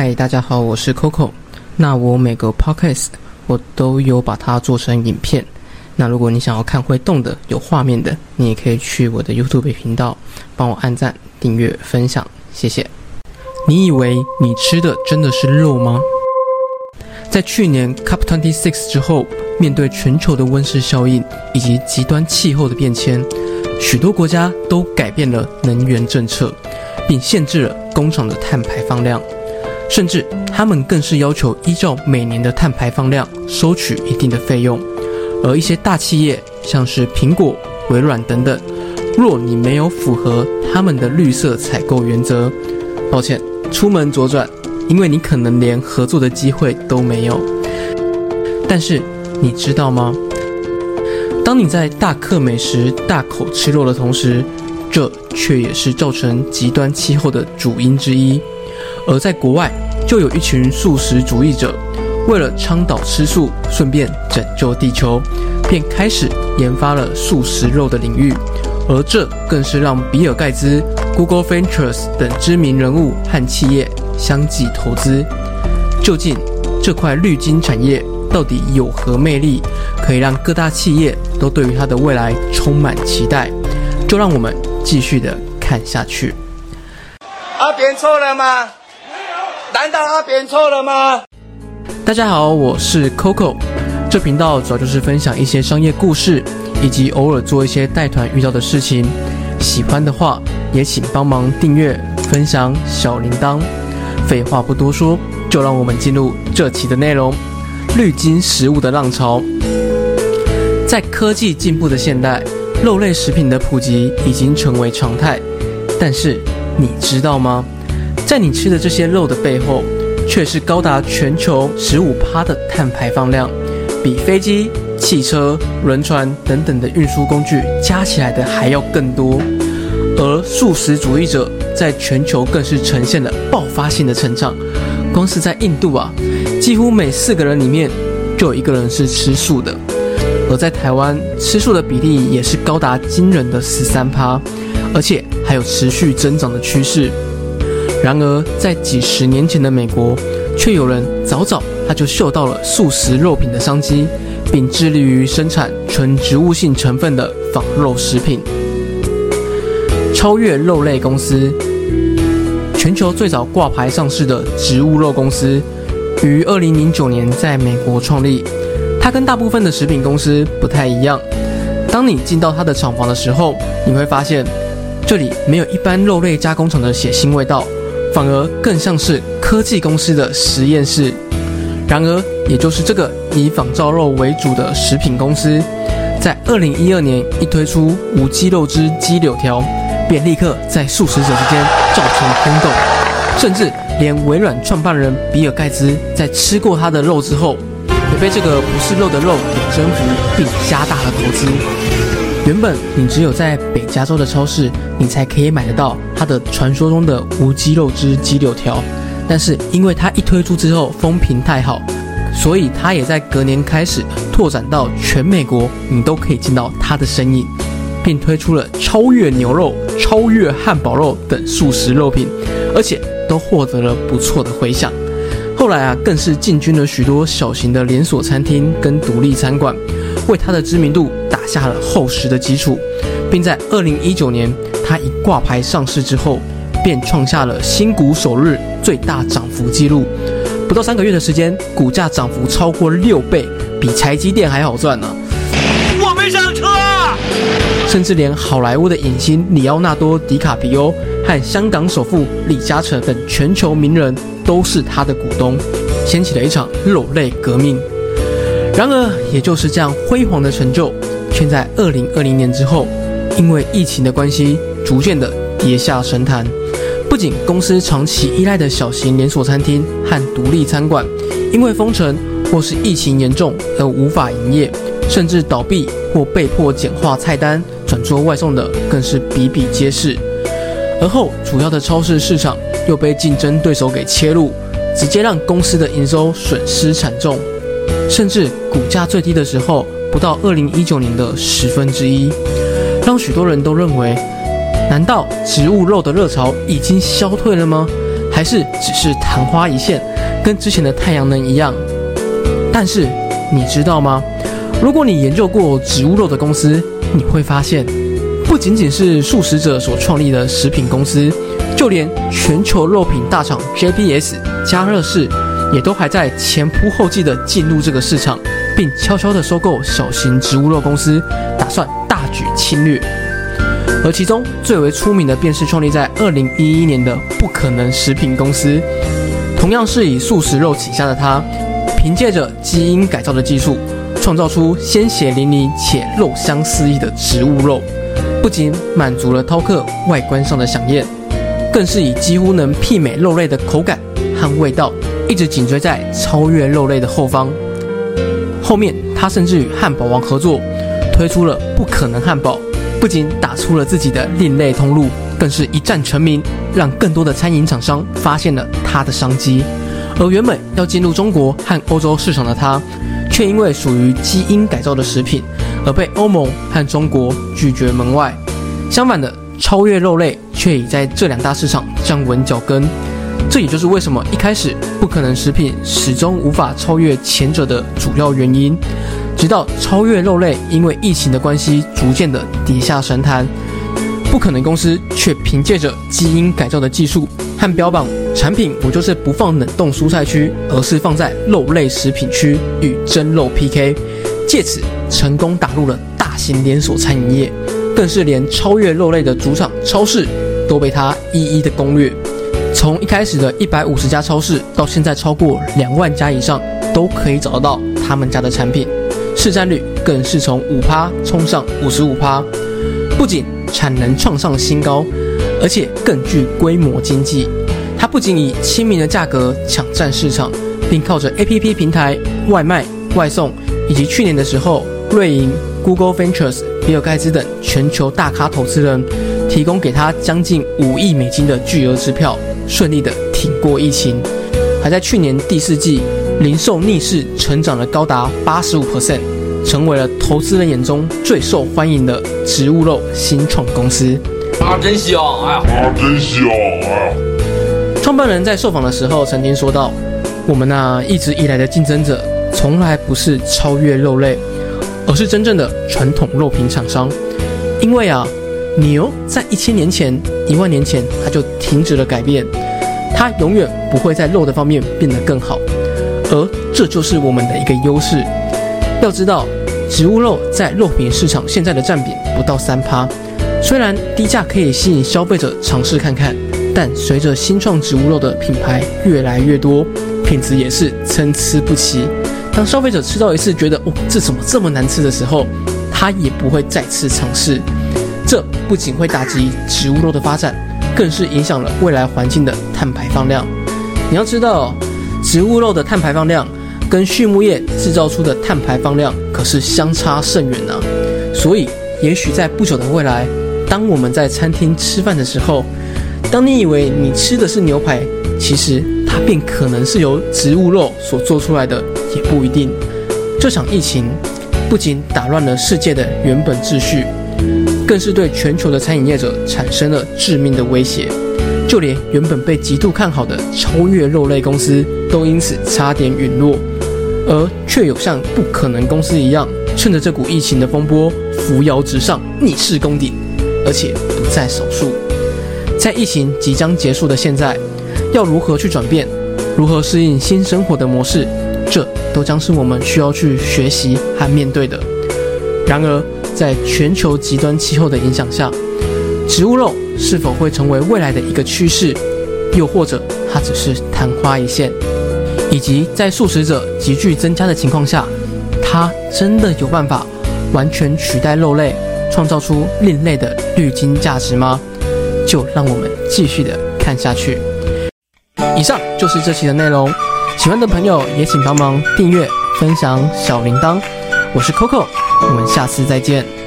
嗨，大家好，我是 Coco。那我每个 podcast 我都有把它做成影片。那如果你想要看会动的、有画面的，你也可以去我的 YouTube 频道帮我按赞、订阅、分享，谢谢。你以为你吃的真的是肉吗？在去年 Cup Twenty Six 之后，面对全球的温室效应以及极端气候的变迁，许多国家都改变了能源政策，并限制了工厂的碳排放量。甚至他们更是要求依照每年的碳排放量收取一定的费用，而一些大企业，像是苹果、微软等等，若你没有符合他们的绿色采购原则，抱歉，出门左转，因为你可能连合作的机会都没有。但是你知道吗？当你在大客美食、大口吃肉的同时，这却也是造成极端气候的主因之一。而在国外，就有一群素食主义者，为了倡导吃素，顺便拯救地球，便开始研发了素食肉的领域。而这更是让比尔盖茨、Google Ventures 等知名人物和企业相继投资。究竟这块绿金产业到底有何魅力，可以让各大企业都对于它的未来充满期待？就让我们继续的看下去。阿扁错了吗？难道阿扁错了吗？大家好，我是 Coco。这频道主要就是分享一些商业故事，以及偶尔做一些带团遇到的事情。喜欢的话，也请帮忙订阅、分享小铃铛。废话不多说，就让我们进入这期的内容。绿金食物的浪潮，在科技进步的现代，肉类食品的普及已经成为常态。但是你知道吗？在你吃的这些肉的背后，却是高达全球十五趴的碳排放量，比飞机、汽车、轮船等等的运输工具加起来的还要更多。而素食主义者在全球更是呈现了爆发性的成长。光是在印度啊，几乎每四个人里面就有一个人是吃素的。而在台湾，吃素的比例也是高达惊人的十三趴，而且还有持续增长的趋势。然而，在几十年前的美国，却有人早早他就嗅到了素食肉品的商机，并致力于生产纯植物性成分的仿肉食品。超越肉类公司，全球最早挂牌上市的植物肉公司，于二零零九年在美国创立。它跟大部分的食品公司不太一样。当你进到它的厂房的时候，你会发现，这里没有一般肉类加工厂的血腥味道。反而更像是科技公司的实验室。然而，也就是这个以仿造肉为主的食品公司，在二零一二年一推出无鸡肉之鸡柳条，便立刻在素食者之间造成轰动，甚至连微软创办人比尔盖茨在吃过他的肉之后，也被这个不是肉的肉给征服，并加大了投资。原本你只有在北加州的超市，你才可以买得到它的传说中的无鸡肉之鸡柳条，但是因为它一推出之后风评太好，所以它也在隔年开始拓展到全美国，你都可以见到它的身影，并推出了超越牛肉、超越汉堡肉等素食肉品，而且都获得了不错的回响。后来啊，更是进军了许多小型的连锁餐厅跟独立餐馆，为它的知名度。下了厚实的基础，并在二零一九年，它一挂牌上市之后，便创下了新股首日最大涨幅纪录。不到三个月的时间，股价涨幅超过六倍，比台积电还好赚呢。我没上车，甚至连好莱坞的影星里奥纳多·迪卡皮欧和香港首富李嘉诚等全球名人都是他的股东，掀起了一场肉类革命。然而，也就是这样辉煌的成就。却在二零二零年之后，因为疫情的关系，逐渐的跌下神坛。不仅公司长期依赖的小型连锁餐厅和独立餐馆，因为封城或是疫情严重而无法营业，甚至倒闭或被迫简化菜单转做外送的，更是比比皆是。而后，主要的超市市场又被竞争对手给切入，直接让公司的营收损失惨重，甚至股价最低的时候。不到二零一九年的十分之一，让许多人都认为，难道植物肉的热潮已经消退了吗？还是只是昙花一现，跟之前的太阳能一样？但是你知道吗？如果你研究过植物肉的公司，你会发现，不仅仅是素食者所创立的食品公司，就连全球肉品大厂 JBS 加热式，也都还在前仆后继地进入这个市场，并悄悄地收购小型植物肉公司，打算大举侵略。而其中最为出名的，便是创立在二零一一年的不可能食品公司。同样是以素食肉起家的它，凭借着基因改造的技术。创造出鲜血淋漓且肉香四溢的植物肉，不仅满足了饕客外观上的想念，更是以几乎能媲美肉类的口感和味道，一直紧追在超越肉类的后方。后面，他甚至与汉堡王合作，推出了不可能汉堡，不仅打出了自己的另类通路，更是一战成名，让更多的餐饮厂商发现了他的商机。而原本要进入中国和欧洲市场的他。却因为属于基因改造的食品，而被欧盟和中国拒绝门外。相反的，超越肉类却已在这两大市场站稳脚跟。这也就是为什么一开始不可能食品始终无法超越前者的主要原因。直到超越肉类因为疫情的关系逐渐的跌下神坛，不可能公司却凭借着基因改造的技术和标榜。产品不就是不放冷冻蔬菜区，而是放在肉类食品区与真肉 PK，借此成功打入了大型连锁餐饮业，更是连超越肉类的主场超市都被他一一的攻略。从一开始的一百五十家超市，到现在超过两万家以上都可以找得到他们家的产品，市占率更是从五趴冲上五十五趴，不仅产能创上新高，而且更具规模经济。它不仅以亲民的价格抢占市场，并靠着 APP 平台、外卖、外送，以及去年的时候，瑞银、Google Ventures、比尔盖茨等全球大咖投资人提供给他将近五亿美金的巨额支票，顺利的挺过疫情，还在去年第四季零售逆势成长了高达八十五 percent，成为了投资人眼中最受欢迎的植物肉新创公司。啊，真香！哎呀，啊，真香！哎呀。创办人在受访的时候曾经说到：“我们呐一直以来的竞争者，从来不是超越肉类，而是真正的传统肉品厂商。因为啊，牛在一千年前、一万年前，它就停止了改变，它永远不会在肉的方面变得更好。而这就是我们的一个优势。要知道，植物肉在肉品市场现在的占比不到三趴，虽然低价可以吸引消费者尝试看看。”但随着新创植物肉的品牌越来越多，品质也是参差不齐。当消费者吃到一次觉得哦这怎么这么难吃的时候，他也不会再次尝试。这不仅会打击植物肉的发展，更是影响了未来环境的碳排放量。你要知道，植物肉的碳排放量跟畜牧业制造出的碳排放量可是相差甚远呢。所以，也许在不久的未来，当我们在餐厅吃饭的时候，当你以为你吃的是牛排，其实它便可能是由植物肉所做出来的，也不一定。这场疫情不仅打乱了世界的原本秩序，更是对全球的餐饮业者产生了致命的威胁。就连原本被极度看好的超越肉类公司，都因此差点陨落，而却有像不可能公司一样，趁着这股疫情的风波扶摇直上，逆势攻顶，而且不在少数。在疫情即将结束的现在，要如何去转变，如何适应新生活的模式，这都将是我们需要去学习和面对的。然而，在全球极端气候的影响下，植物肉是否会成为未来的一个趋势，又或者它只是昙花一现？以及在素食者急剧增加的情况下，它真的有办法完全取代肉类，创造出另类的绿金价值吗？就让我们继续的看下去。以上就是这期的内容，喜欢的朋友也请帮忙订阅、分享小铃铛。我是 Coco，我们下次再见。